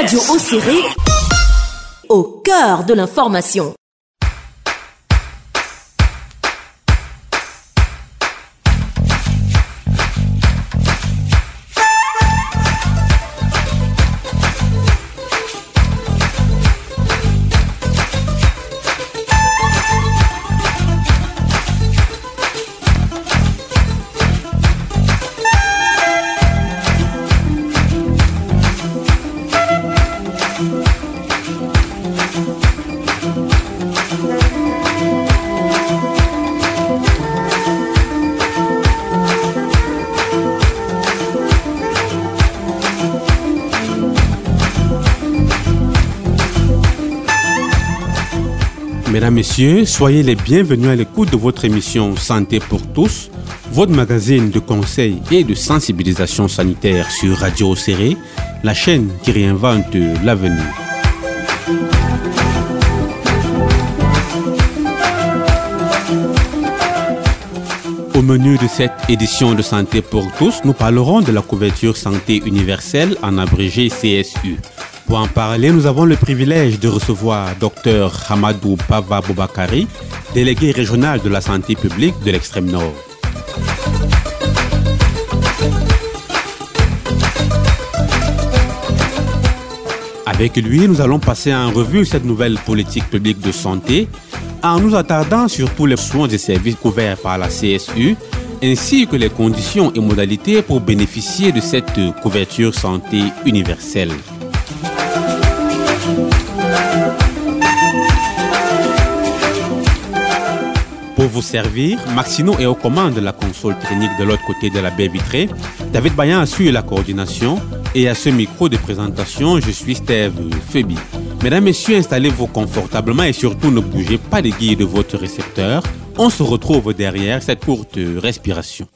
Radio Océré, au cœur de l'information. Soyez les bienvenus à l'écoute de votre émission Santé pour tous, votre magazine de conseils et de sensibilisation sanitaire sur Radio Serré, la chaîne qui réinvente l'avenir. Au menu de cette édition de Santé pour tous, nous parlerons de la couverture santé universelle en abrégé CSU. Pour en parler, nous avons le privilège de recevoir Dr Hamadou Pava Boubakari, délégué régional de la santé publique de l'extrême nord. Avec lui, nous allons passer en revue cette nouvelle politique publique de santé en nous attardant sur tous les soins et services couverts par la CSU ainsi que les conditions et modalités pour bénéficier de cette couverture santé universelle. Pour vous servir, Maxino est aux commandes de la console technique de l'autre côté de la baie vitrée. David Bayan assure la coordination et à ce micro de présentation, je suis Steve Febi. Mesdames, Messieurs, installez-vous confortablement et surtout ne bougez pas les guilles de votre récepteur. On se retrouve derrière cette courte respiration.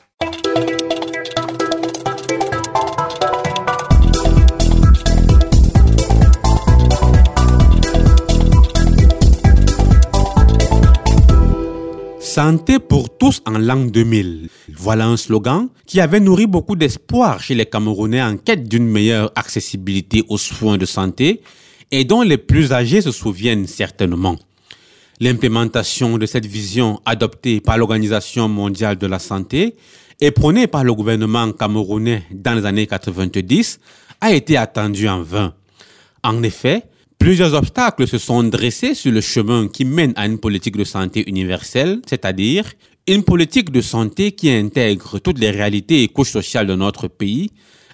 Santé pour tous en l'an 2000. Voilà un slogan qui avait nourri beaucoup d'espoir chez les Camerounais en quête d'une meilleure accessibilité aux soins de santé et dont les plus âgés se souviennent certainement. L'implémentation de cette vision adoptée par l'Organisation mondiale de la santé et prônée par le gouvernement camerounais dans les années 90 a été attendue en vain. En effet, Plusieurs obstacles se sont dressés sur le chemin qui mène à une politique de santé universelle, c'est-à-dire une politique de santé qui intègre toutes les réalités et couches sociales de notre pays,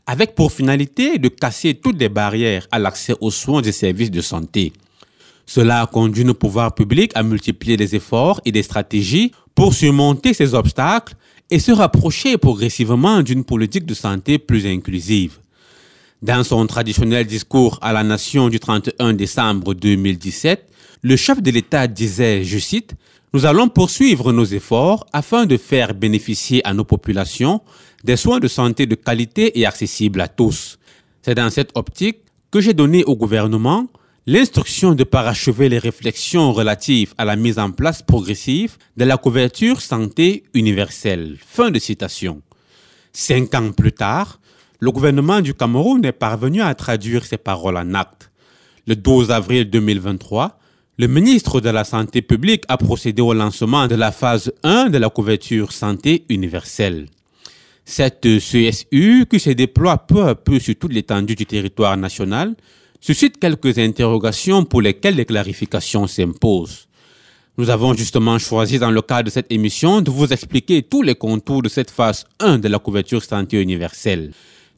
avec pour finalité de casser toutes les barrières à l'accès aux soins et services de santé. Cela a conduit nos pouvoirs publics à multiplier des efforts et des stratégies pour surmonter ces obstacles et se rapprocher progressivement d'une politique de santé plus inclusive. Dans son traditionnel discours à la nation du 31 décembre 2017, le chef de l'État disait, je cite, Nous allons poursuivre nos efforts afin de faire bénéficier à nos populations des soins de santé de qualité et accessibles à tous. C'est dans cette optique que j'ai donné au gouvernement l'instruction de parachever les réflexions relatives à la mise en place progressive de la couverture santé universelle. Fin de citation. Cinq ans plus tard, le gouvernement du Cameroun est parvenu à traduire ces paroles en actes. Le 12 avril 2023, le ministre de la Santé publique a procédé au lancement de la phase 1 de la couverture santé universelle. Cette CSU, qui se déploie peu à peu sur toute l'étendue du territoire national, suscite quelques interrogations pour lesquelles les clarifications s'imposent. Nous avons justement choisi dans le cadre de cette émission de vous expliquer tous les contours de cette phase 1 de la couverture santé universelle.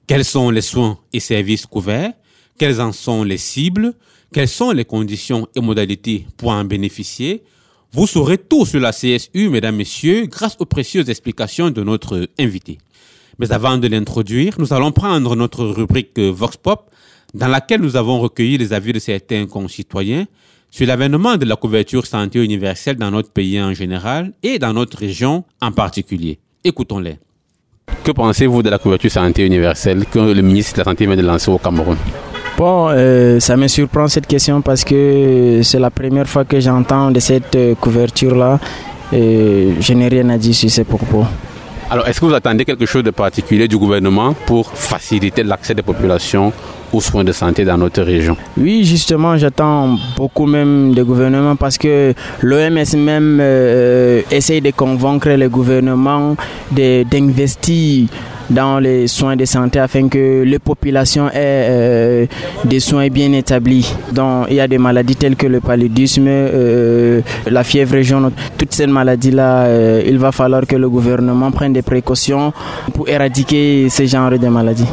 Quels sont les soins et services couverts? Quelles en sont les cibles? Quelles sont les conditions et modalités pour en bénéficier? Vous saurez tout sur la CSU, mesdames, messieurs, grâce aux précieuses explications de notre invité. Mais avant de l'introduire, nous allons prendre notre rubrique Vox Pop, dans laquelle nous avons recueilli les avis de certains concitoyens sur l'avènement de la couverture santé universelle dans notre pays en général et dans notre région en particulier. Écoutons-les. Que pensez-vous de la couverture santé universelle que le ministre de la Santé vient de lancer au Cameroun? Bon, euh, ça me surprend cette question parce que c'est la première fois que j'entends de cette euh, couverture-là. Et je n'ai rien à dire sur ces propos. Alors, est-ce que vous attendez quelque chose de particulier du gouvernement pour faciliter l'accès des populations aux soins de santé dans notre région Oui, justement, j'attends beaucoup même des gouvernements parce que l'OMS même euh, essaye de convaincre les gouvernements d'investir dans les soins de santé afin que les populations aient euh, des soins bien établis. Donc, il y a des maladies telles que le paludisme, euh, la fièvre jaune, toutes ces maladies-là, il va falloir que le gouvernement prenne des précautions pour éradiquer ce genre de maladies.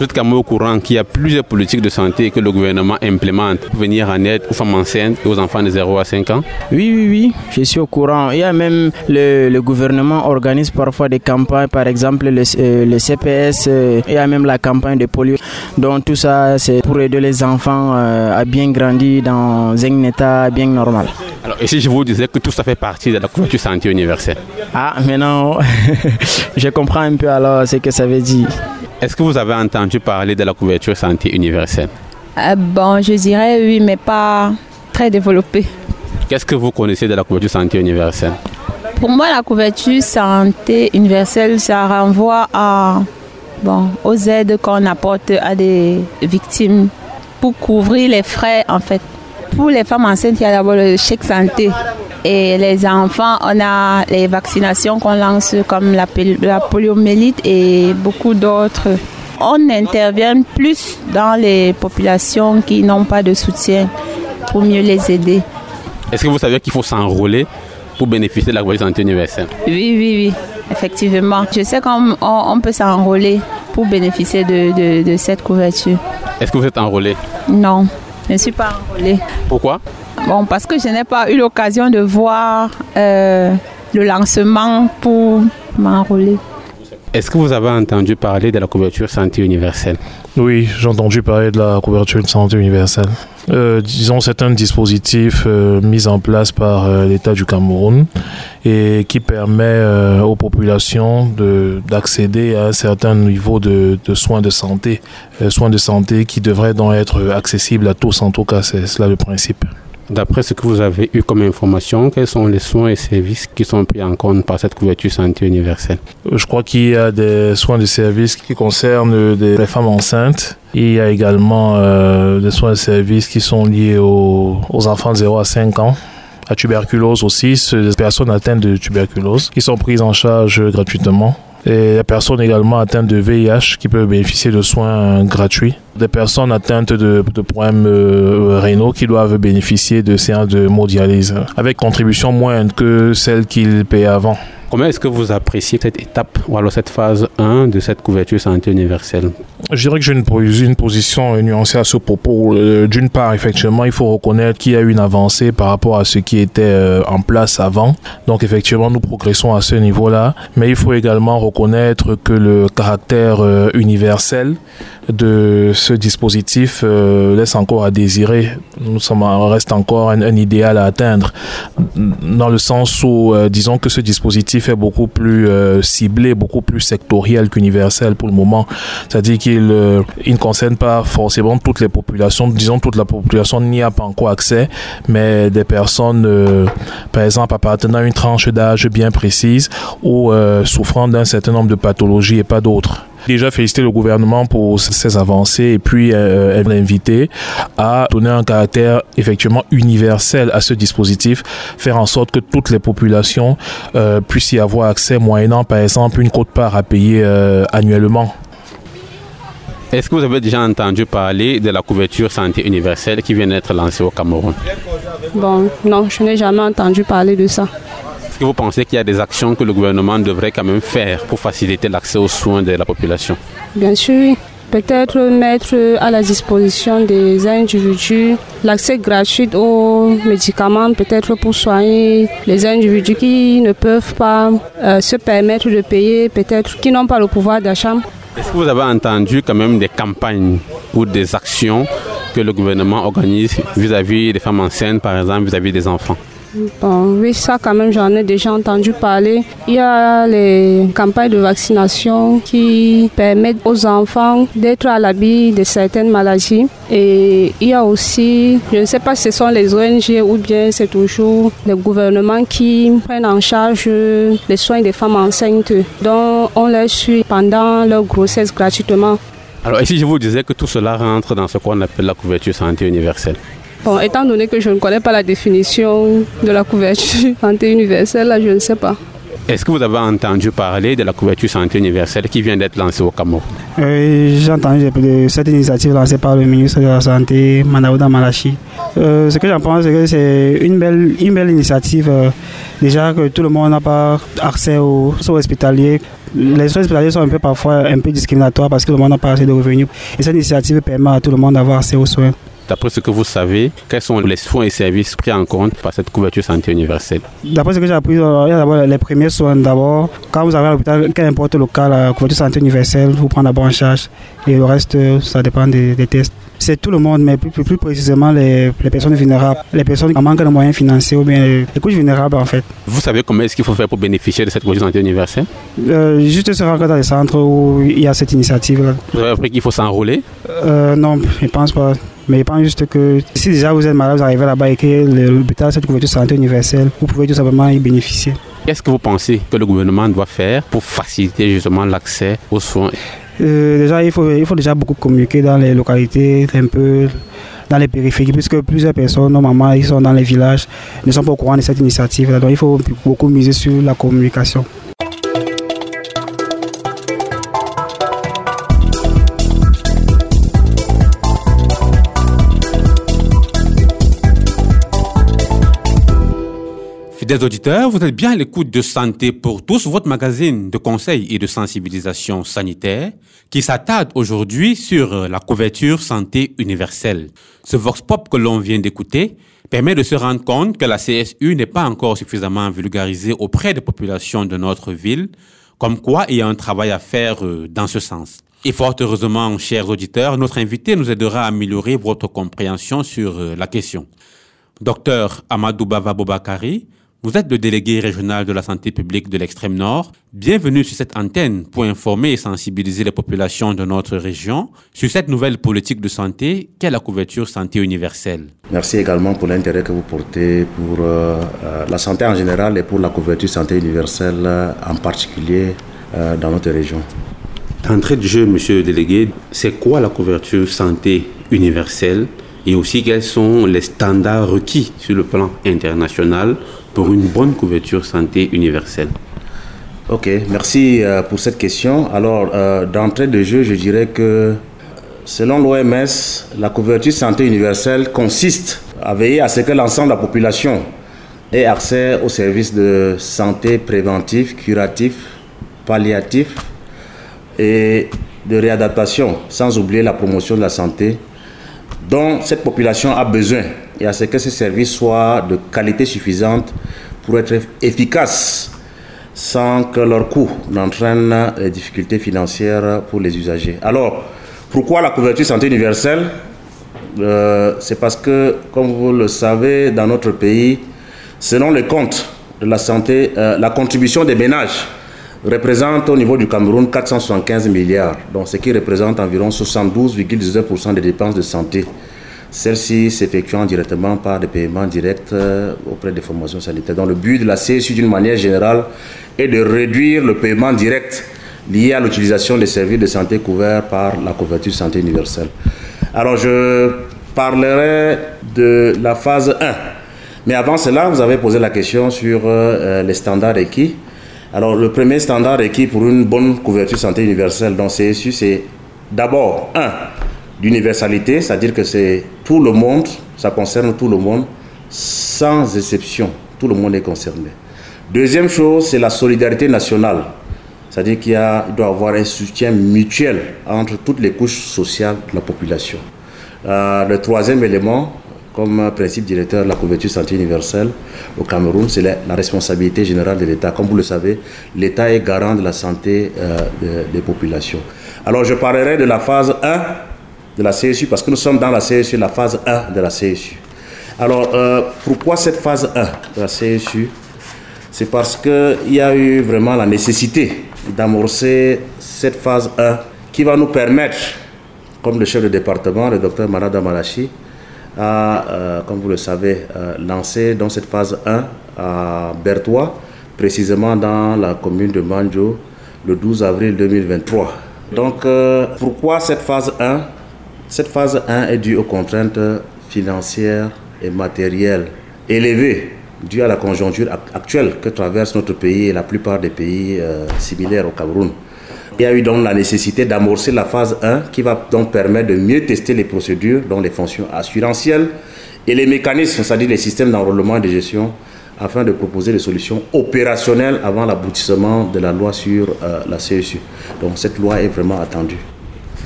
Vous êtes quand même au courant qu'il y a plusieurs politiques de santé que le gouvernement implémente pour venir en aide aux femmes enceintes et aux enfants de 0 à 5 ans Oui, oui, oui, je suis au courant. Il y a même le, gouvernement organise parfois des campagnes, par exemple le, euh, CPS, euh, il y a même la campagne de polio. Donc tout ça, c'est pour aider les enfants euh, à bien grandir dans un état bien normal. Alors, et si je vous disais que tout ça fait partie de la couverture santé universelle? Ah, maintenant, je comprends un peu alors ce que ça veut dire. Est-ce que vous avez entendu parler de la couverture santé universelle euh, Bon, je dirais oui, mais pas très développée. Qu'est-ce que vous connaissez de la couverture santé universelle? Pour moi, la couverture santé universelle, ça renvoie à, bon, aux aides qu'on apporte à des victimes pour couvrir les frais, en fait. Pour les femmes enceintes, il y a d'abord le chèque santé. Et les enfants, on a les vaccinations qu'on lance comme la, la poliomyélite et beaucoup d'autres. On intervient plus dans les populations qui n'ont pas de soutien pour mieux les aider. Est-ce que vous savez qu'il faut s'enrôler pour bénéficier de la santé universelle? Oui, oui, oui, effectivement. Je sais qu'on on peut s'enrôler pour bénéficier de, de, de cette couverture. Est-ce que vous êtes enrôlé? Non, je ne suis pas enrôlée. Pourquoi? Bon, parce que je n'ai pas eu l'occasion de voir euh, le lancement pour m'enrôler. Est-ce que vous avez entendu parler de la couverture santé universelle Oui, j'ai entendu parler de la couverture santé universelle. Euh, disons, c'est un dispositif euh, mis en place par l'État du Cameroun et qui permet aux populations d'accéder à un certain niveau de, de soins de santé, soins de santé qui devraient donc être accessibles à tous. En tout cas, c'est cela le principe. D'après ce que vous avez eu comme information, quels sont les soins et services qui sont pris en compte par cette couverture santé universelle? Je crois qu'il y a des soins et services qui concernent les femmes enceintes. Il y a également euh, des soins et services qui sont liés aux, aux enfants de 0 à 5 ans la tuberculose aussi, des personnes atteintes de tuberculose qui sont prises en charge gratuitement. Et les personnes également atteintes de VIH qui peuvent bénéficier de soins gratuits. Des personnes atteintes de, problèmes euh, rénaux qui doivent bénéficier de séances de modialyse avec contribution moindre que celle qu'ils payaient avant. Comment est-ce que vous appréciez cette étape ou alors cette phase 1 de cette couverture santé universelle? Je dirais que j'ai une, une, position nuancée à ce propos. Euh, d'une part, effectivement, il faut reconnaître qu'il y a eu une avancée par rapport à ce qui était euh, en place avant. Donc, effectivement, nous progressons à ce niveau-là. Mais il faut également reconnaître que le caractère euh, universel de ce dispositif laisse encore à désirer. Nous sommes, reste encore un, idéal à atteindre dans le sens où, disons que ce dispositif est beaucoup plus euh, ciblé, beaucoup plus sectoriel qu'universel pour le moment. C'est-à-dire qu'il euh, ne concerne pas forcément toutes les populations. Disons toute la population n'y a pas encore accès, mais des personnes, euh, par exemple, appartenant à une tranche d'âge bien précise ou souffrant d'un certain nombre de pathologies et pas d'autres. Déjà féliciter le gouvernement pour ces avancées et puis euh, l'inviter à donner un caractère effectivement universel à ce dispositif, faire en sorte que toutes les populations euh, puissent y avoir accès moyennant par exemple une quote-part à payer euh, annuellement. Est-ce que vous avez déjà entendu parler de la couverture santé universelle qui vient d'être lancée au Cameroun? Bon, non, je n'ai jamais entendu parler de ça que vous pensez qu'il y a des actions que le gouvernement devrait quand même faire pour faciliter l'accès aux soins de la population? Bien sûr, oui. Peut-être mettre à la disposition des individus l'accès gratuit aux médicaments, peut-être pour soigner les individus qui ne peuvent pas euh, se permettre de payer, peut-être qui n'ont pas le pouvoir d'achat. Est-ce que vous avez entendu quand même des campagnes ou des actions que le gouvernement organise vis-à-vis des femmes enceintes, par exemple, vis-à-vis des enfants? Bon, oui, ça quand même, j'en ai déjà entendu parler. Il y a les campagnes de vaccination qui permettent aux enfants d'être à l'abri de certaines maladies. Et il y a aussi, je ne sais pas si ce sont les ONG ou bien c'est toujours les gouvernements qui prennent en charge les soins des femmes enceintes, dont on les suit pendant leur grossesse gratuitement. Alors, si je vous disais que tout cela rentre dans ce qu'on appelle la couverture santé universelle Bon, étant donné que je ne connais pas la définition de la couverture santé universelle, là, je ne sais pas. Est-ce que vous avez entendu parler de la couverture santé universelle qui vient d'être lancée au Cameroun? Euh, J'ai entendu de cette initiative lancée par le ministre de la Santé, Manaouda Malachi. Euh, ce que j'en pense, c'est que c'est une belle, une belle initiative. Euh, déjà que tout le monde n'a pas accès aux soins hospitaliers. Les soins hospitaliers sont un peu parfois un peu discriminatoires parce que le monde n'a pas assez de revenus. Et cette initiative permet à tout le monde d'avoir accès aux soins. D'après ce que vous savez, quels sont les soins et services pris en compte par cette couverture santé universelle D'après ce que j'ai appris, il y a d'abord les premiers soins. D'abord, quand vous avez à l'hôpital, qu'importe le cas, la couverture santé universelle vous prend d'abord en charge. Et le reste, ça dépend des, tests c'est tout le monde, mais plus, plus, précisément les, personnes vulnérables, les personnes qui manquent de moyens financiers ou bien les, couches vulnérables en fait. Vous savez comment est-ce qu'il faut faire pour bénéficier de cette couverture santé universelle euh, Juste se rendre dans les centres où il y a cette initiative-là. Vous avez appris qu'il faut s'enrôler euh, Non, je ne pense pas. Mais je pense juste que si déjà vous êtes malade, vous arrivez là-bas et que l'hôpital cette couverture santé universelle, vous pouvez tout simplement y bénéficier. Qu'est-ce que vous pensez que le gouvernement doit faire pour faciliter justement l'accès aux soins? Euh, Déjà, il faut, il faut déjà beaucoup communiquer dans les localités, un peu dans les périphéries, puisque plusieurs personnes, normalement, ils sont dans les villages, ne sont pas au courant de cette initiative. Donc, il faut beaucoup miser sur la communication. Des auditeurs, vous êtes bien à l'écoute de Santé pour tous, votre magazine de conseils et de sensibilisation sanitaire qui s'attarde aujourd'hui sur la couverture santé universelle. Ce vox pop que l'on vient d'écouter permet de se rendre compte que la CSU n'est pas encore suffisamment vulgarisée auprès des populations de notre ville, comme quoi il y a un travail à faire euh, dans ce sens. Et fort heureusement, chers auditeurs, notre invité nous aidera à améliorer votre compréhension sur euh, la question. Docteur Amadou Bava Bobakari, vous êtes le délégué régional de la santé publique de l'extrême nord. Bienvenue sur cette antenne pour informer et sensibiliser les populations de notre région sur cette nouvelle politique de santé qu'est la couverture santé universelle. Merci également pour l'intérêt que vous portez pour euh, euh, la santé en général et pour la couverture santé universelle euh, en particulier dans notre région. D'entrée de jeu, monsieur le délégué, c'est quoi la couverture santé universelle et aussi quels sont les standards requis sur le plan international pour une bonne couverture santé universelle Ok, merci euh, pour cette question. Alors, euh, d'entrée de jeu, je dirais que selon l'OMS, la couverture santé universelle consiste à veiller à ce que l'ensemble de la population ait accès aux services de santé préventifs, curatifs, palliatifs et de réadaptation, sans oublier la promotion de la santé dont cette population a besoin et à ce que ces services soient de qualité suffisante pour être efficaces sans que leur coût n'entraîne des difficultés financières pour les usagers. Alors, pourquoi la couverture santé universelle? Euh, C'est parce que, comme vous le savez, dans notre pays, selon les comptes de la santé, euh, la contribution des ménages représente au niveau du Cameroun 475 milliards, donc ce qui représente environ 72,19% des dépenses de santé. Celle-ci s'effectuant directement par des paiements directs euh, auprès des formations sanitaires. Dans le but de la CSU d'une manière générale est de réduire le paiement direct lié à l'utilisation des services de santé couverts par la couverture santé universelle. Alors je parlerai de la phase 1. Mais avant cela, vous avez posé la question sur euh, euh, les standards requis. Alors le premier standard requis pour une bonne couverture santé universelle dans CSU, c'est d'abord 1 d'universalité, c'est-à-dire que c'est tout le monde, ça concerne tout le monde, sans exception, tout le monde est concerné. Deuxième chose, c'est la solidarité nationale, c'est-à-dire qu'il doit y avoir un soutien mutuel entre toutes les couches sociales de la population. Euh, le troisième élément, comme principe directeur de la couverture santé universelle au Cameroun, c'est la, responsabilité générale de l'État. Comme vous le savez, l'État est garant de la santé euh, des, des populations. Alors je parlerai de la phase 1 de la CSU parce que nous sommes dans la CSU, la phase 1 de la CSU. Alors euh, pourquoi cette phase 1 de la CSU C'est parce qu'il y a eu vraiment la nécessité d'amorcer cette phase 1 qui va nous permettre, comme le chef de département, le docteur Marada Malachi, a, euh, comme vous le savez, euh, lancé dans cette phase 1 à Bertois, précisément dans la commune de Manjo, le 12 avril 2023. Donc, pourquoi cette phase 1 Cette phase 1 est due aux contraintes financières et matérielles élevées dues à la conjoncture actuelle que traverse notre pays et la plupart des pays euh, similaires au Cameroun. Il y a eu donc la nécessité d'amorcer la phase 1 qui va donc permettre de mieux tester les procédures, dont les fonctions assurantielles et les mécanismes, c'est-à-dire les systèmes d'enrôlement et de gestion, afin de proposer des solutions opérationnelles avant l'aboutissement de la loi sur euh, la CSU. Donc cette loi est vraiment attendue.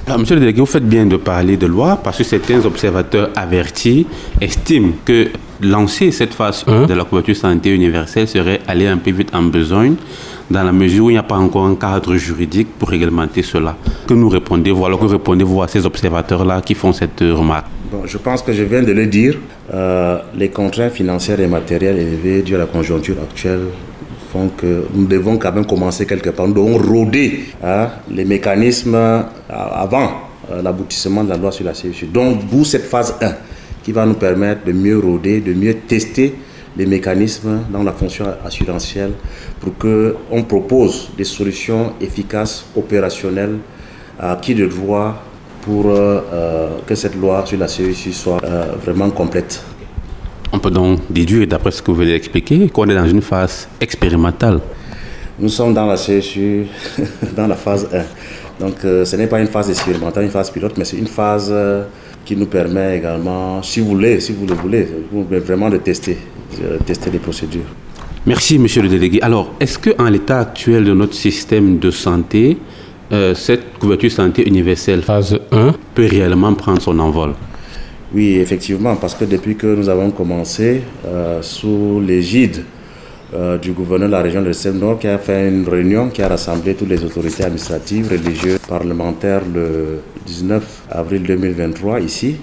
Alors, monsieur le délégué, vous faites bien de parler de loi parce que certains observateurs avertis estiment que lancer cette phase 1 de la couverture santé universelle serait aller un peu vite en besogne dans la mesure où il n'y a pas encore un cadre juridique pour réglementer cela. Que nous répondez voilà que répondez-vous à ces observateurs-là qui font cette remarque? Bon, Je pense que je viens de le dire. Euh, les contraintes financières et matérielles élevées dues à la conjoncture actuelle font que nous devons quand même commencer quelque part. Nous devons rôder hein, les mécanismes euh, avant euh, l'aboutissement de la loi sur la CSU. Donc, vous, cette phase 1 qui va nous permettre de mieux rôder, de mieux tester les mécanismes dans la fonction assurantielle pour qu'on propose des solutions efficaces, opérationnelles, à qui de droit pour euh, que cette loi sur la CEC soit vraiment complète. On peut donc déduire, d'après ce que vous venez d'expliquer, qu'on est dans une phase expérimentale. Nous sommes dans la CSU, dans la phase 1. Donc ce n'est pas une phase expérimentale, une phase pilote, mais c'est une phase qui nous permet également, si vous voulez, si vous le voulez, vraiment de tester, tester les procédures. Merci, monsieur le délégué. Alors, est-ce qu'en l'état actuel de notre système de santé, euh, cette couverture santé universelle phase 1 peut réellement prendre son envol? Oui, effectivement, parce que depuis que nous avons commencé, euh, sous l'égide euh, du gouverneur de la région de Seine-Nord, qui a fait une réunion qui a rassemblé toutes les autorités administratives, religieuses, parlementaires le 19 avril 2023 ici,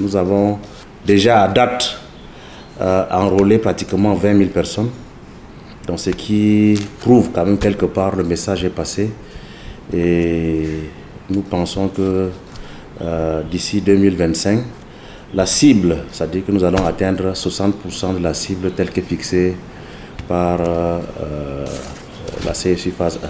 nous avons déjà à date enrôlé pratiquement 20 000 personnes. Donc, ce qui prouve quand même quelque part le message est passé. Et nous pensons que euh, d'ici 2025, la cible, c'est-à-dire que nous allons atteindre 60% de la cible telle que fixée par euh, euh, la CSU phase 1.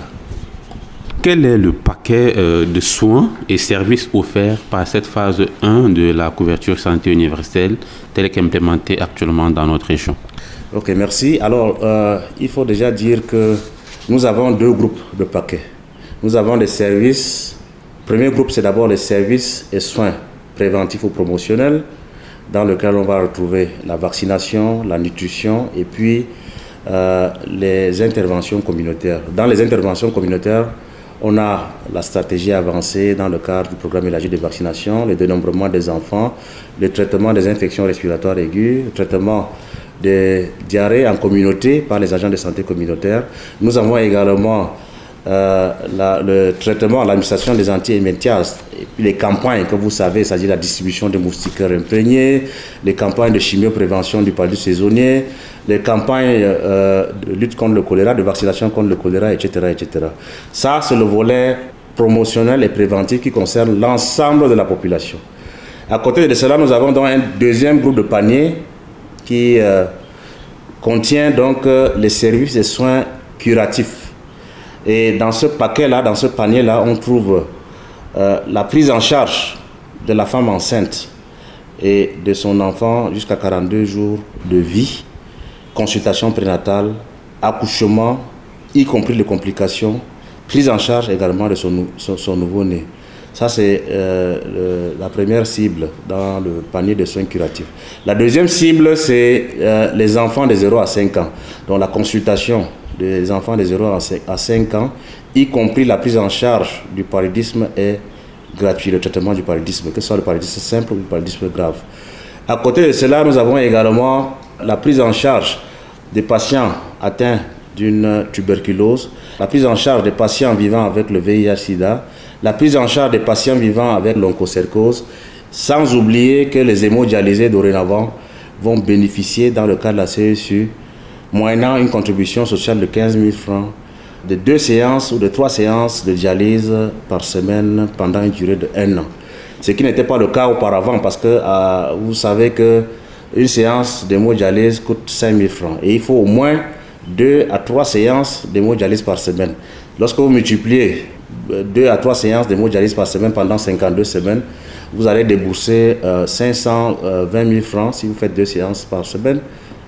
Quel est le paquet de soins et services offerts par cette phase 1 de la couverture santé universelle telle qu'implémentée actuellement dans notre région? Ok, merci. Alors, il faut déjà dire que nous avons deux groupes de paquets. Nous avons des services. Premier groupe, c'est d'abord les services et soins préventifs ou promotionnels, dans lequel on va retrouver la vaccination, la nutrition et puis euh, les interventions communautaires. Dans les interventions communautaires, on a la stratégie avancée dans le cadre du programme élargi de vaccination, le dénombrement des enfants, le traitement des infections respiratoires aiguës, le traitement des diarrhées en communauté par les agents de santé communautaires. Nous avons également euh, le traitement, l'administration des puis les campagnes que vous savez, c'est-à-dire la distribution de moustiquaires imprégnés, les campagnes de chimioprévention du paludisme saisonnier, les campagnes euh, de lutte contre le choléra, de vaccination contre le choléra, etc. etc. Ça, c'est le volet promotionnel et préventif qui concerne l'ensemble de la population. À côté de cela, nous avons donc un deuxième groupe de paniers qui euh, contient donc les services et soins curatifs et dans ce paquet-là, dans ce panier-là, on trouve euh, la prise en charge de la femme enceinte et de son enfant jusqu'à 42 jours de vie, consultation prénatale, accouchement, y compris les complications, prise en charge également de son, son, nouveau-né. Ça, c'est euh, la première cible dans le panier de soins curatifs. La deuxième cible, c'est euh, les enfants de 0 à 5 ans, dont la consultation des enfants de 0 à 5 ans, y compris la prise en charge du paludisme est gratuit, le traitement du paludisme, que ce soit le paludisme simple ou le paludisme grave. À côté de cela, nous avons également la prise en charge des patients atteints d'une tuberculose, la prise en charge des patients vivant avec le VIH-Sida, la prise en charge des patients vivant avec l'onchocercose, sans oublier que les hémodialysés dorénavant vont bénéficier dans le cas de la CSU moyennant une contribution sociale de 15 000 francs, de deux séances ou de trois séances de dialyse par semaine pendant une durée de un an. Ce qui n'était pas le cas auparavant parce que euh, vous savez que une séance d'hémodialyse coûte 5 000 francs et il faut au moins deux à trois séances d'hémodialyse par semaine. Lorsque vous multipliez deux à trois séances d'hémodialyse par semaine pendant 52 semaines, vous allez débourser 520 000 francs si vous faites deux séances par semaine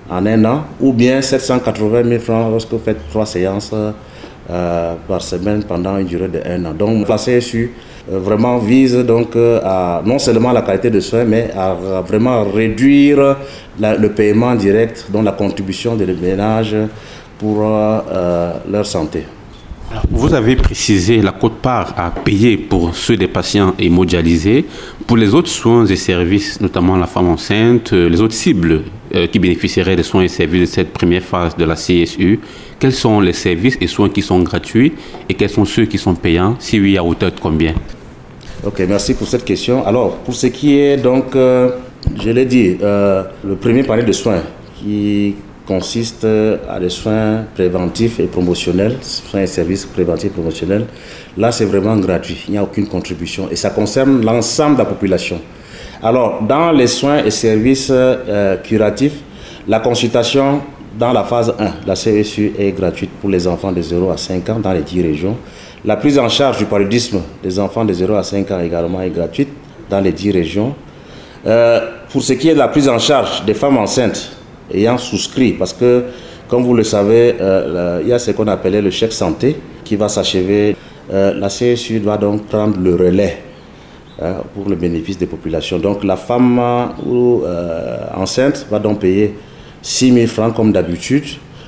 en un an, ou bien 780 000 francs lorsque vous faites trois séances par semaine pendant une durée de un an. Donc la CSU vraiment vise donc à non seulement la qualité de soins, mais à, vraiment réduire le paiement direct, dont la contribution des ménages pour leur santé. Vous avez précisé la quote-part à payer pour ceux des patients hémodialysés. Pour les autres soins et services, notamment la femme enceinte, euh, les autres cibles euh, qui bénéficieraient des soins et services de cette première phase de la CSU, quels sont les services et soins qui sont gratuits et quels sont ceux qui sont payants? Si oui, à hauteur de combien? Ok, merci pour cette question. Alors, pour ce qui est donc, euh, je l'ai dit, le premier panier de soins qui consiste à des soins préventifs et promotionnels, soins et services préventifs et promotionnels. Là, c'est vraiment gratuit, il n'y a aucune contribution et ça concerne l'ensemble de la population. Alors, dans les soins et services euh, curatifs, la consultation dans la phase 1, la CSU est gratuite pour les enfants de 0 à 5 ans dans les 10 régions. La prise en charge du paludisme des enfants de 0 à 5 ans également est gratuite dans les 10 régions. Euh, pour ce qui est de la prise en charge des femmes enceintes, ayant souscrit, parce que, comme vous le savez, euh, il y a ce qu'on appelait le chèque santé qui va s'achever. Euh, la CSU doit donc prendre le relais hein, pour le bénéfice des populations. Donc la femme ou, euh, enceinte va donc payer 6 000 francs comme d'habitude,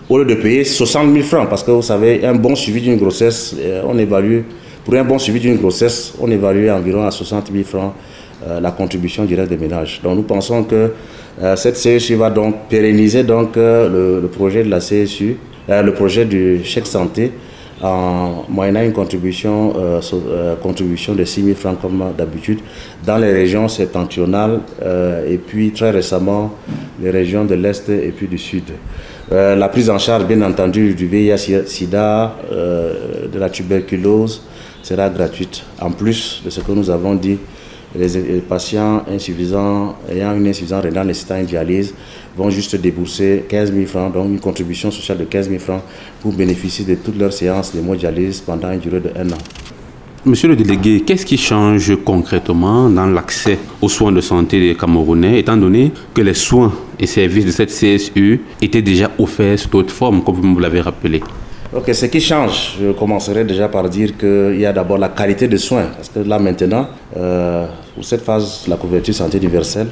au lieu de payer 60 000 francs, parce que vous savez, un bon suivi d'une grossesse, on évalue, pour un bon suivi d'une grossesse, on évalue environ à 60 000 francs la contribution directe des ménages. Donc nous pensons que cette CSU va donc pérenniser donc, euh, le, projet de la CSU, euh, le projet du chèque santé en moyennant une contribution, contribution de 6 000 francs comme d'habitude dans les régions septentrionales et puis très récemment les régions de l'Est et puis du Sud. la prise en charge bien entendu du VIH-Sida, de la tuberculose sera gratuite en plus de ce que nous avons dit les, patients insuffisants, ayant une insuffisance rénale nécessitant une dialyse, vont juste débourser 15 000 francs, donc une contribution sociale de 15 000 francs pour bénéficier de toutes leurs séances de dialyse pendant une durée de un an. Monsieur le délégué, qu'est-ce qui change concrètement dans l'accès aux soins de santé des Camerounais, étant donné que les soins et services de cette CSU étaient déjà offerts sous d'autres formes, comme vous l'avez rappelé? Ok, ce qui change, je commencerai déjà par dire qu'il y a d'abord la qualité de soins. Parce que là maintenant, euh, pour cette phase, la couverture santé universelle,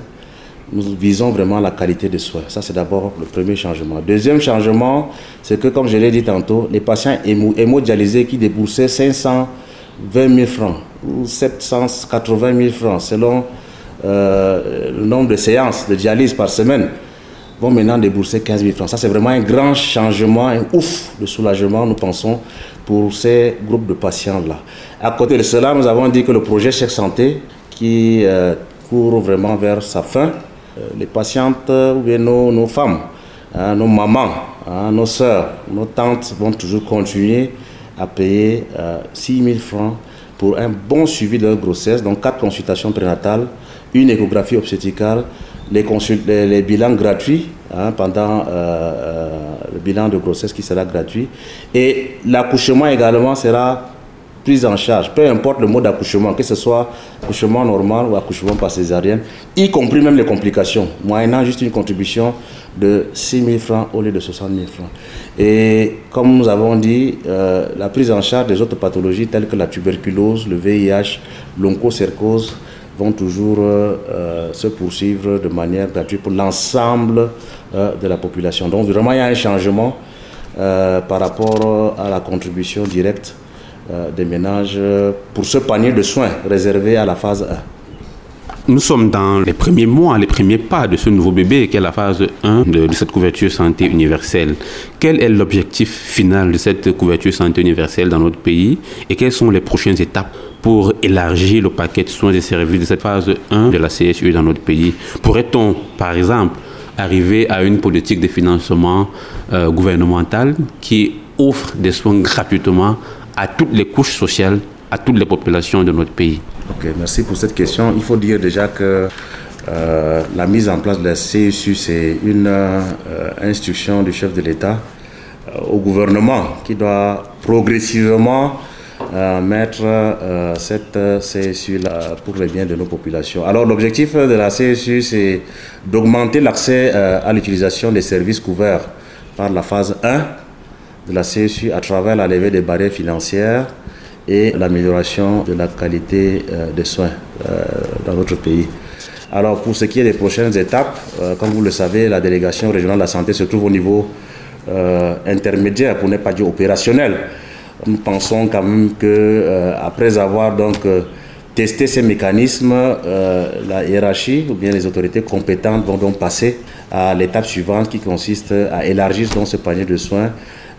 nous visons vraiment la qualité de soins. Ça, c'est d'abord le premier changement. Deuxième changement, c'est que, comme je l'ai dit tantôt, les patients hémodialysés qui déboursaient 520 000 francs ou 780 000 francs selon euh, le nombre de séances de dialyse par semaine, vont maintenant débourser 15 000 francs. Ça, c'est vraiment un grand changement, un ouf de soulagement, nous pensons, pour ces groupes de patients-là. À côté de cela, nous avons dit que le projet Chèque Santé, qui euh, court vraiment vers sa fin, euh, les patientes ou bien nos, femmes, hein, nos mamans, hein, nos soeurs, nos tantes vont toujours continuer à payer 6 euh, 000 francs pour un bon suivi de leur grossesse, donc quatre consultations prénatales, une échographie obstétricale, les, bilans gratuits hein, pendant euh, euh, le bilan de grossesse qui sera gratuit. Et l'accouchement également sera pris en charge, peu importe le mode d'accouchement, que ce soit accouchement normal ou accouchement par césarienne, y compris même les complications, moyennant juste une contribution de 6 000 francs au lieu de 60 000 francs. Et comme nous avons dit, euh, la prise en charge des autres pathologies telles que la tuberculose, le VIH, l'onchocercose, vont toujours euh, euh, se poursuivre de manière gratuite pour l'ensemble euh, de la population. Donc vraiment, il y a un changement par rapport à la contribution directe des ménages pour ce panier de soins réservé à la phase 1. Nous sommes dans les premiers mois, les premiers pas de ce nouveau bébé qui est la phase 1 de, cette couverture santé universelle. Quel est l'objectif final de cette couverture santé universelle dans notre pays et quelles sont les prochaines étapes pour élargir le paquet de soins et services de cette phase 1 de la CSU dans notre pays? Pourrait-on, par exemple, arriver à une politique de financement euh, gouvernemental qui offre des soins gratuitement à toutes les couches sociales, à toutes les populations de notre pays? Ok, merci pour cette question. Il faut dire déjà que euh, la mise en place de la CSU, c'est une euh, instruction du chef de l'État au gouvernement qui doit progressivement mettre cette CSU pour le bien de nos populations. Alors l'objectif de la CSU, c'est d'augmenter l'accès à l'utilisation des services couverts par la phase 1 de la CSU à travers la levée des barrières financières et l'amélioration de la qualité des soins dans notre pays. Alors pour ce qui est des prochaines étapes, comme vous le savez, la délégation régionale de la santé se trouve au niveau euh, intermédiaire, pour ne pas dire opérationnel. Nous pensons quand même que euh, après avoir donc euh, testé ces mécanismes, la hiérarchie ou bien les autorités compétentes vont donc passer à l'étape suivante qui consiste à élargir donc ce panier de soins,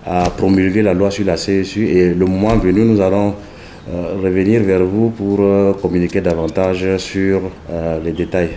à promulguer la loi sur la CSU et le moment venu, nous allons revenir vers vous pour communiquer davantage sur les détails.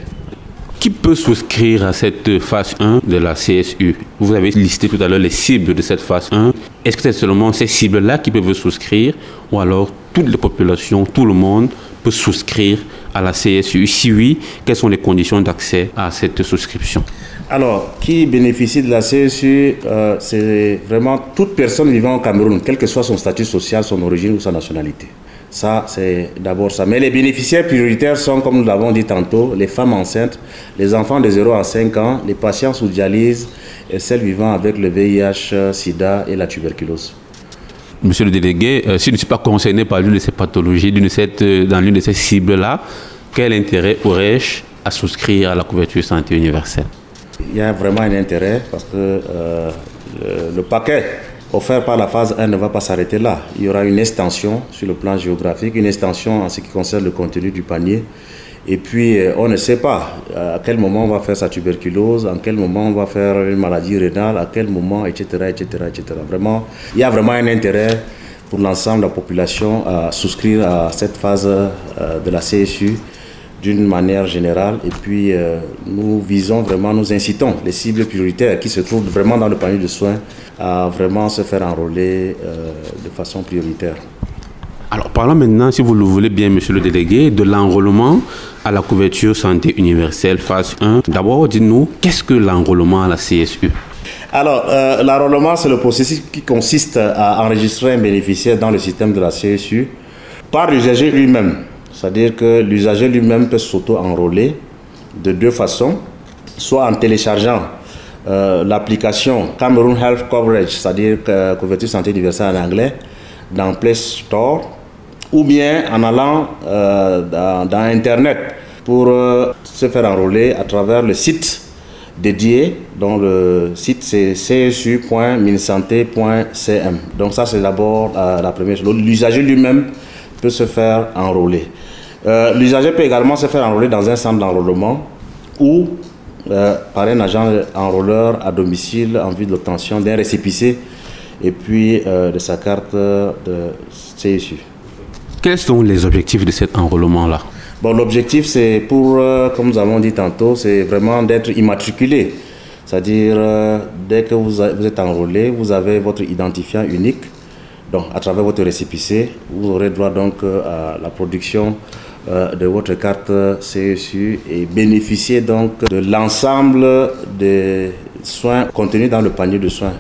Qui peut souscrire à cette phase 1 de la CSU Vous avez listé tout à l'heure les cibles de cette phase 1. Est-ce que c'est seulement ces cibles-là qui peuvent souscrire ou alors toutes les populations, tout le monde peut souscrire à la CSU Si oui, quelles sont les conditions d'accès à cette souscription? Alors, qui bénéficie de la CSU, euh, c'est vraiment toute personne vivant au Cameroun, quel que soit son statut social, son origine ou sa nationalité. Ça, c'est d'abord ça. Mais les bénéficiaires prioritaires sont, comme nous l'avons dit tantôt, les femmes enceintes, les enfants de 0 à 5 ans, les patients sous dialyse et celles vivant avec le VIH, SIDA et la tuberculose. Monsieur le délégué, euh, si je ne suis pas concerné par l'une de ces pathologies, euh, dans l'une de ces cibles-là, quel intérêt aurais-je à souscrire à la couverture santé universelle? Il y a vraiment un intérêt parce que euh, le paquet offert par la phase 1 ne va pas s'arrêter là. Il y aura une extension sur le plan géographique, une extension en ce qui concerne le contenu du panier. Et puis, euh, on ne sait pas à quel moment on va faire sa tuberculose, à quel moment on va faire une maladie rénale, à quel moment, etc., etc., etc. Vraiment, il y a vraiment un intérêt pour l'ensemble de la population à souscrire à cette phase euh, de la CSU d'une manière générale. Et puis, euh, nous visons vraiment, nous incitons les cibles prioritaires qui se trouvent vraiment dans le panier de soins à vraiment se faire enrôler euh, de façon prioritaire. Alors, parlons maintenant, si vous le voulez bien, monsieur le délégué, de l'enrôlement à la couverture santé universelle phase 1. D'abord, dites-nous, qu'est-ce que l'enrôlement à la CSU alors, euh, l'enrôlement, c'est le processus qui consiste à enregistrer un bénéficiaire dans le système de la CSU par l'usager lui-même. C'est-à-dire que l'usager lui-même peut s'auto-enrôler de deux façons, soit en téléchargeant euh, l'application Cameroon Health Coverage, c'est-à-dire couverture santé universelle en anglais, dans Play Store, ou bien en allant euh, dans, Internet pour euh, se faire enrôler à travers le site dédié, dont le site c'est csu.minsanté.cm. Donc ça c'est d'abord la première chose. L'usager lui-même peut se faire enrôler. Euh, l'usager peut également se faire enrôler dans un centre d'enrôlement ou euh, par un agent enrôleur à domicile en vue de l'obtention d'un récépissé et puis euh, de sa carte de CSU. Quels sont les objectifs de cet enrôlement-là? Bon, l'objectif, c'est pour, comme nous avons dit tantôt, c'est vraiment d'être immatriculé. C'est-à-dire, dès que vous, vous, êtes enrôlé, vous avez votre identifiant unique. Donc, à travers votre récépissé, vous aurez droit donc à la production de votre carte CSU et bénéficier donc de l'ensemble des soins contenus dans le panier de soins.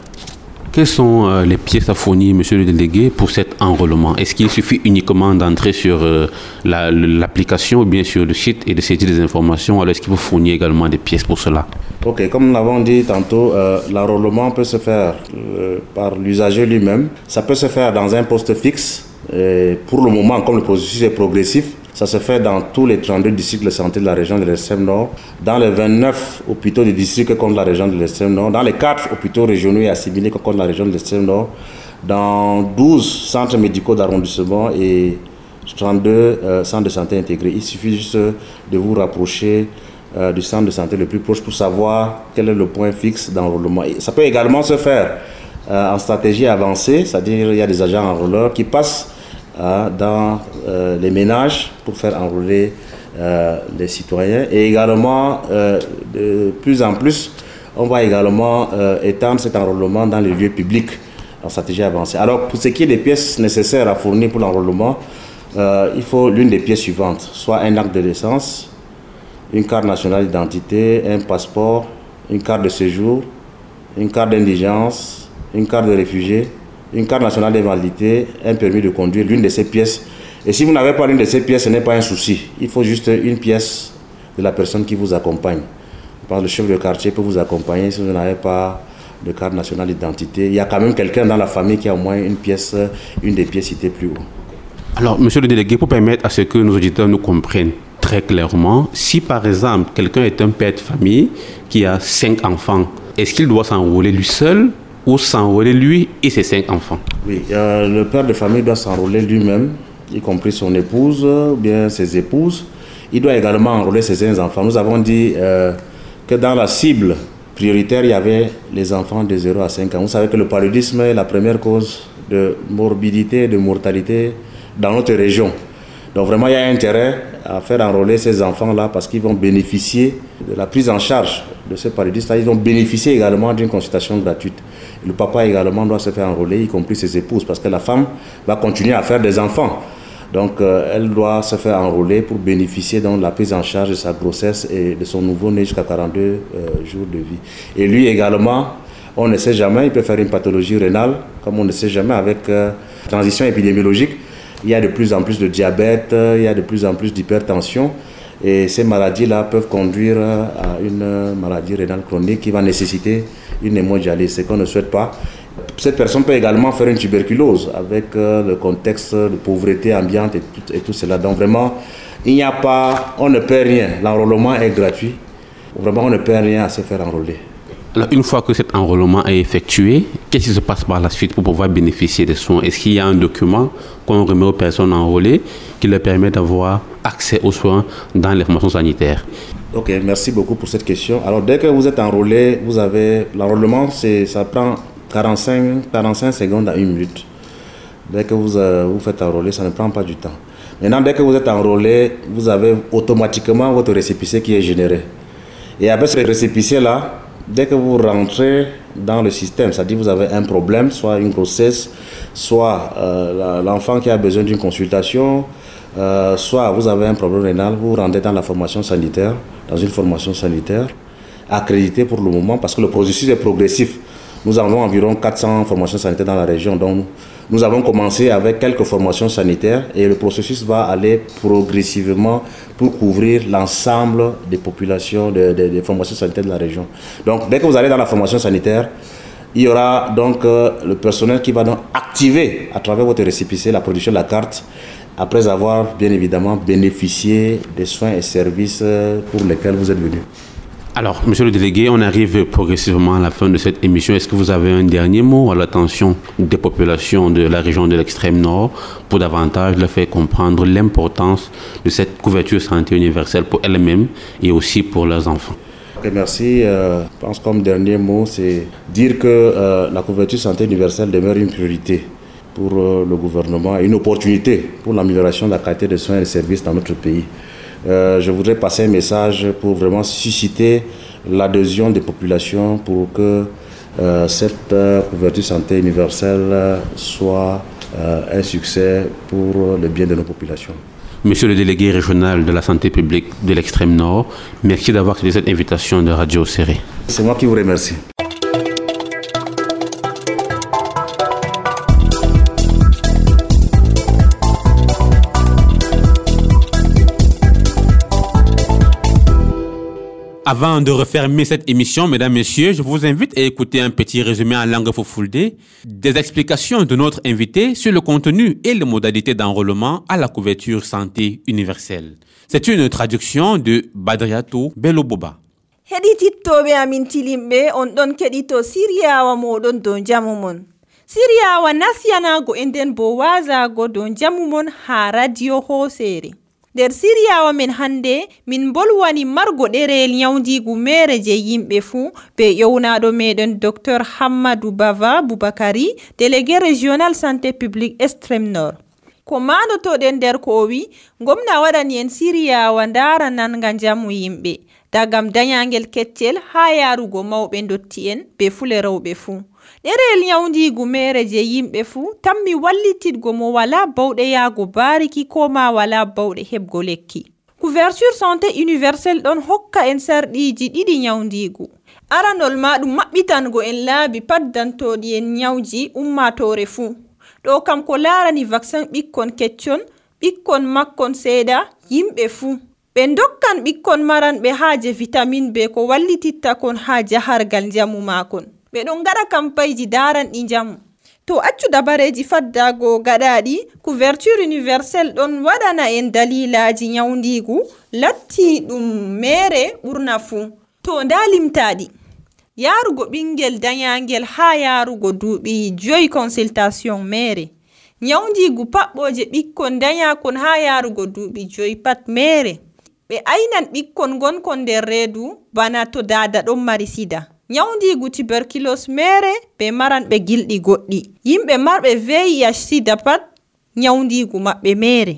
Quelles sont euh, les pièces à fournir, monsieur le délégué, pour cet enrôlement? Est-ce qu'il suffit uniquement d'entrer sur euh, l'application ou bien sur le site et de saisir des informations? Alors, est-ce qu'il vous fournir également des pièces pour cela? Ok, comme nous l'avons dit tantôt, l'enrôlement peut se faire par l'usager lui-même. Ça peut se faire dans un poste fixe. Et pour le moment, comme le processus est progressif, ça se fait dans tous les 32 districts de santé de la région de l'extrême nord, dans les 29 hôpitaux du district contre la région de l'extrême nord, dans les 4 hôpitaux régionaux et assimilés contre la région de l'extrême nord, dans 12 centres médicaux d'arrondissement et 32 euh, centres de santé intégrés. Il suffit juste de vous rapprocher euh, du centre de santé le plus proche pour savoir quel est le point fixe d'enrôlement. Ça peut également se faire euh, en stratégie avancée, c'est-à-dire il y a des agents enrôleurs qui passent Hein, dans euh, les ménages pour faire enrôler euh, les citoyens. Et également, euh, de plus en plus, on va également étendre cet enrôlement dans les lieux publics en stratégie avancée. Alors, pour ce qui est des pièces nécessaires à fournir pour l'enrôlement, il faut l'une des pièces suivantes, soit un acte de naissance, une carte nationale d'identité, un passeport, une carte de séjour, une carte d'indigence, une carte de réfugié, une carte nationale d'invalidité, un permis de conduire, l'une de ces pièces. Et si vous n'avez pas l'une de ces pièces, ce n'est pas un souci. Il faut juste une pièce de la personne qui vous accompagne. Par le chef de quartier peut vous accompagner si vous n'avez pas de carte nationale d'identité. Il y a quand même quelqu'un dans la famille qui a au moins une pièce, une des pièces citées plus haut. Alors, monsieur le délégué, pour permettre à ce que nos auditeurs nous comprennent très clairement, si par exemple quelqu'un est un père de famille qui a cinq enfants, est-ce qu'il doit s'enrôler lui seul ou s'enrôler lui et ses cinq enfants Oui, euh, le père de famille doit s'enrôler lui-même, y compris son épouse ou bien ses épouses. Il doit également enrôler ses cinq enfants. Nous avons dit euh, que dans la cible prioritaire, il y avait les enfants de 0 à 5 ans. Vous savez que le paludisme est la première cause de morbidité et de mortalité dans notre région. Donc vraiment, il y a intérêt à faire enrôler ces enfants-là parce qu'ils vont bénéficier de la prise en charge de ce paludisme. Ils vont bénéficier également d'une consultation gratuite. Le papa également doit se faire enrôler, y compris ses épouses, parce que la femme va continuer à faire des enfants. Donc euh, elle doit se faire enrôler pour bénéficier de la prise en charge de sa grossesse et de son nouveau-né jusqu'à 42 euh, jours de vie. Et lui également, on ne sait jamais, il peut faire une pathologie rénale, comme on ne sait jamais avec euh, transition épidémiologique. Il y a de plus en plus de diabète, il y a de plus en plus d'hypertension. Et ces maladies-là peuvent conduire à une maladie rénale chronique qui va nécessiter une hémodialyse, ce qu'on ne souhaite pas. Cette personne peut également faire une tuberculose avec le contexte de pauvreté ambiante et tout, et tout cela. Donc vraiment, il n'y a pas, on ne perd rien. L'enrôlement est gratuit. Vraiment, on ne perd rien à se faire enrôler. Alors, une fois que cet enrôlement est effectué, qu'est-ce qui se passe par la suite pour pouvoir bénéficier des soins? Est-ce qu'il y a un document qu'on remet aux personnes enrôlées qui leur permet d'avoir accès aux soins dans les formations sanitaires? Ok, merci beaucoup pour cette question. Alors, dès que vous êtes enrôlé, vous avez l'enrôlement, ça prend 45, 45 secondes à une minute. Dès que vous euh, vous faites enrôler, ça ne prend pas du temps. Maintenant, dès que vous êtes enrôlé, vous avez automatiquement votre récépissé qui est généré. Et avec ce récépissé-là, dès que vous rentrez dans le système, c'est-à-dire vous avez un problème, soit une grossesse, soit euh, l'enfant qui a besoin d'une consultation, euh, soit vous avez un problème rénal, vous rentrez dans la formation sanitaire, dans une formation sanitaire accréditée pour le moment, parce que le processus est progressif. Nous avons environ 400 formations sanitaires dans la région, donc nous avons commencé avec quelques formations sanitaires et le processus va aller progressivement pour couvrir l'ensemble des populations, des, formations sanitaires de la région. Donc dès que vous allez dans la formation sanitaire, il y aura donc euh, le personnel qui va donc activer à travers votre récépissé la production de la carte après avoir bien évidemment bénéficié des soins et services pour lesquels vous êtes venu. Alors, monsieur le délégué, on arrive progressivement à la fin de cette émission. Est-ce que vous avez un dernier mot à l'attention des populations de la région de l'extrême nord pour davantage leur faire comprendre l'importance de cette couverture santé universelle pour elles-mêmes et aussi pour leurs enfants? Merci. Euh, je pense comme dernier mot, c'est dire que euh, la couverture santé universelle demeure une priorité pour euh, le gouvernement et une opportunité pour l'amélioration de la qualité des soins et des services dans notre pays. Euh, je voudrais passer un message pour vraiment susciter l'adhésion des populations pour que euh, cette euh, couverture santé universelle soit un succès pour le bien de nos populations. Monsieur le délégué régional de la santé publique de l'extrême nord, merci d'avoir accepté cette invitation de Radio Serré. C'est moi qui vous remercie. Avant de refermer cette émission, mesdames, messieurs, je vous invite à écouter un petit résumé en langue fofulde des explications de notre invité sur le contenu et les modalités d'enrôlement à la couverture santé universelle. C'est une traduction de Badriato Beloboba. heɗitittoɓe nder siriyawa men hande min bolwani margo ɗereyel nyawdigu mere je yimɓe fuu be ƴownaɗo meɗen docteur hammadou bava boubacary délégué régional santé publique extrême nord. Ko manotoɗen nder ko o wi gomna waɗani en siriyawa ndara nanga jamu yimɓe. dagam dayagel keccel ha yarugo mawɓe dotti en be fule rewɓe fuu ɗereyel nyawdigu mere je yimɓe fuu tanmi wallititgo mo wala bawɗe yahgo bariki ko ma wala bawɗe heɓgo lekki. Couverture santé universel ɗon hokka en sarɗiji ɗiɗi nyawdigu aranol ma ɗum maɓɓitango en laabi paddantoɗi en nyawji ummatore fuu ɗo kam ko larani vaccin ɓikkon keccon ɓikkon makkon seeɗa yimɓe fuu ɓe dokkan ɓikkon maranɓe haaje vitamin be ko wallititta kon haa jahargal njamu maakon. Ɓe ɗon gaɗa kampayji daranɗi njamu. To accu dabareji faddago gaɗaɗi couverture universel ɗon waɗana en dalilaji nyawdigu latti ɗum mere ɓurna fuu. To nda limtaɗi yarugo ɓingel dayagel ha yarugo duuɓi joyi consultation mere nyawdigu paɓɓoje ɓikkon dayakon ha yarugo duuɓi joyi pat mere ɓe aynan ɓikkon gonkon nder reedu bana to dada ɗon mari sida. Nyawdigu tuberculos mere ɓe maran ɓe gilɗi goɗɗi. Yimɓe marɓe vih sida pat nyawdigu maɓɓe mere.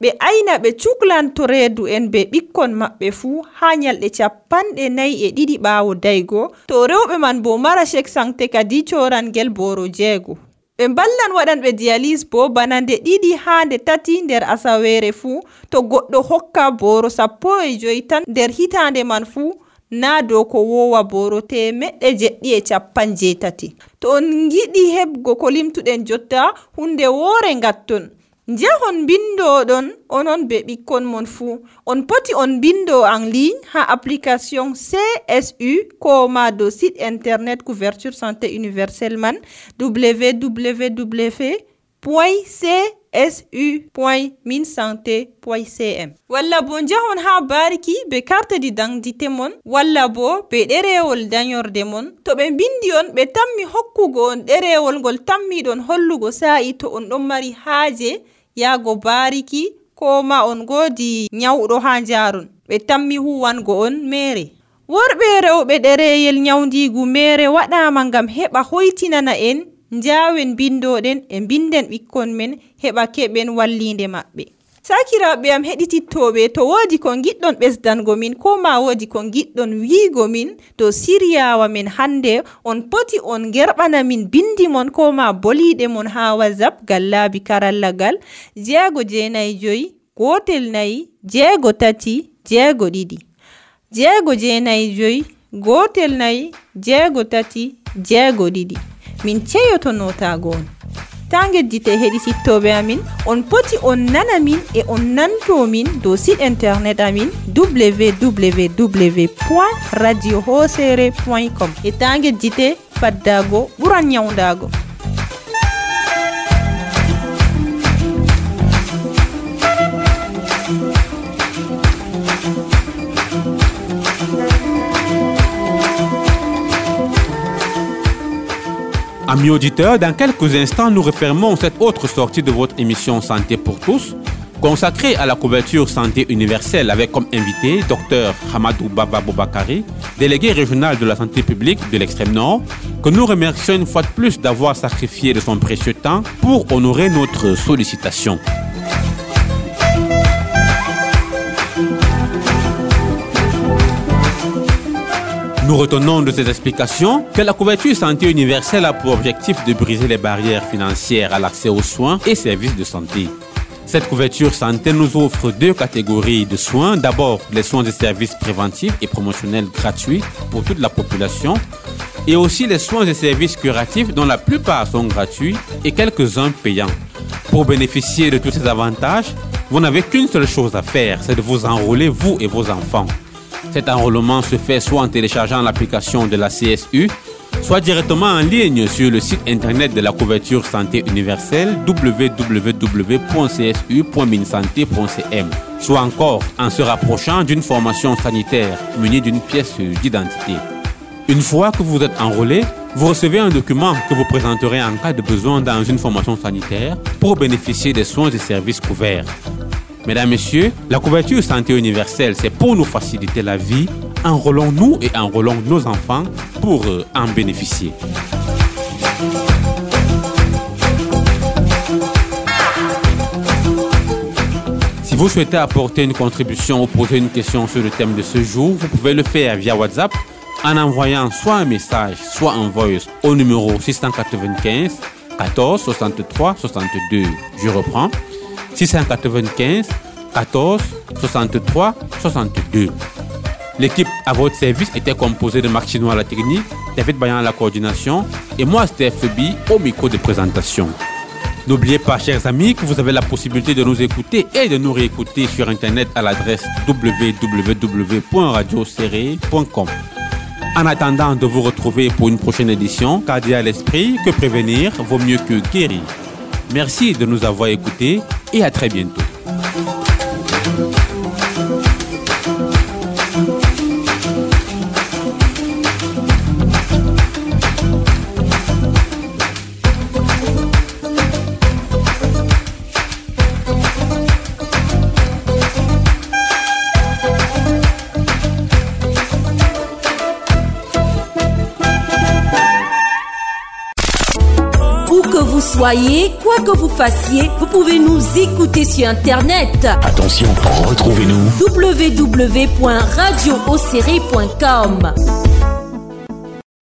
Ɓe ayna ɓe cuklanto reedu en be ɓikkon maɓɓe fuu haa nyalɗe capanɗe nayi e ɗiɗi ɓaawo daygo. To rewɓe man bo mara chek sancte kadi corangel boro jeego. ɓe mballan waɗanɓe dialyse bo bana nde ɗiɗi ha nde tati nder asawere fuu to goɗɗo hokka boro sappo e joyi tan nder hitande man fuu na dow ko wowa boro temeɗɗe jeɗɗi e capan jeetati to on giɗi heɓgo ko limtuɗen jotta hunde woore ngatton. njahon bindoɗon onon be ɓikkon mon fuu on poti on bindo en ligne ha application csu ko ma do site internet couverture santé universelle man www point csu point min santé point cm walla bo njahon ha bariki be carte di mon walla bo be ɗerewol dayorde mon to ɓe bindi on ɓe tammi hokkugo on ɗerewol ngol tammiɗon hollugo sa'i to on ɗon mari haaje yaago bariki ko ma on godi nyawɗo ha njaron ɓe tammi huwango on mere worɓe rewɓe ɗereyel nyawdigu mere waɗama ngam heɓa hoytinana en njawen bindoɗen e binden ɓikkon men heɓa keɓen wallinde maɓɓe. sakiraɓe am heɗitittoɓe to woodi ko giɗɗon ɓesdango min ko ma woodi ko giɗɗon wiigo min to siryawa min hande on poti on gerɓana min bindi mon ko ma boliɗe mon ha wasap gal laabi karallagal jeego jeenayi joyi gotel nayi jeego tati jeego ɗiɗi. Jeego jeenayi joyi gotel nayi jeego tati jeego ɗiɗi. Min ceyoto notago on. ta geddite heɗitittoɓe amin. On poti on nana min e on nantomin dow site internet amin www point radio hosere point com. E ta geddite faddago ɓuran ñawdago Amis auditeurs, dans quelques instants, nous refermons cette autre sortie de votre émission Santé pour tous, consacrée à la couverture santé universelle avec comme invité Dr Hamadou Baba Bobakari, délégué régional de la santé publique de l'extrême nord, que nous remercions une fois de plus d'avoir sacrifié de son précieux temps pour honorer notre sollicitation. Nous retenons de ces explications que la couverture santé universelle a pour objectif de briser les barrières financières à l'accès aux soins et services de santé. Cette couverture santé nous offre deux catégories de soins. D'abord, les soins et services préventifs et promotionnels gratuits pour toute la population et aussi les soins et services curatifs dont la plupart sont gratuits et quelques-uns payants. Pour bénéficier de tous ces avantages, vous n'avez qu'une seule chose à faire, c'est de vous enrôler, vous et vos enfants. Cet enrôlement se fait soit en téléchargeant l'application de la CSU, soit directement en ligne sur le site internet de la couverture santé universelle www.csu.minsanté.cm, soit encore en se rapprochant d'une formation sanitaire munie d'une pièce d'identité. Une fois que vous êtes enrôlé, vous recevez un document que vous présenterez en cas de besoin dans une formation sanitaire pour bénéficier des soins et services couverts. Mesdames, Messieurs, la couverture santé universelle, c'est pour nous faciliter la vie. Enrôlons-nous et enrôlons nos enfants pour euh, en bénéficier. Si vous souhaitez apporter une contribution ou poser une question sur le thème de ce jour, vous pouvez le faire via WhatsApp en envoyant soit un message, soit un voice au numéro 695 14 63 62. Je reprends 695 14 63 62. L'équipe à votre service était composée de Marc Chinois à la technique, David Bayan à la coordination et moi, Steph Febi, au micro de présentation. N'oubliez pas, chers amis, que vous avez la possibilité de nous écouter et de nous réécouter sur Internet à l'adresse www.radioserré.com. En attendant de vous retrouver pour une prochaine édition, gardez à l'esprit que prévenir vaut mieux que guérir. Merci de nous avoir écoutés et à très bientôt. Soyez, quoi que vous fassiez, vous pouvez nous écouter sur Internet. Attention, retrouvez-nous. Www.radioocéré.com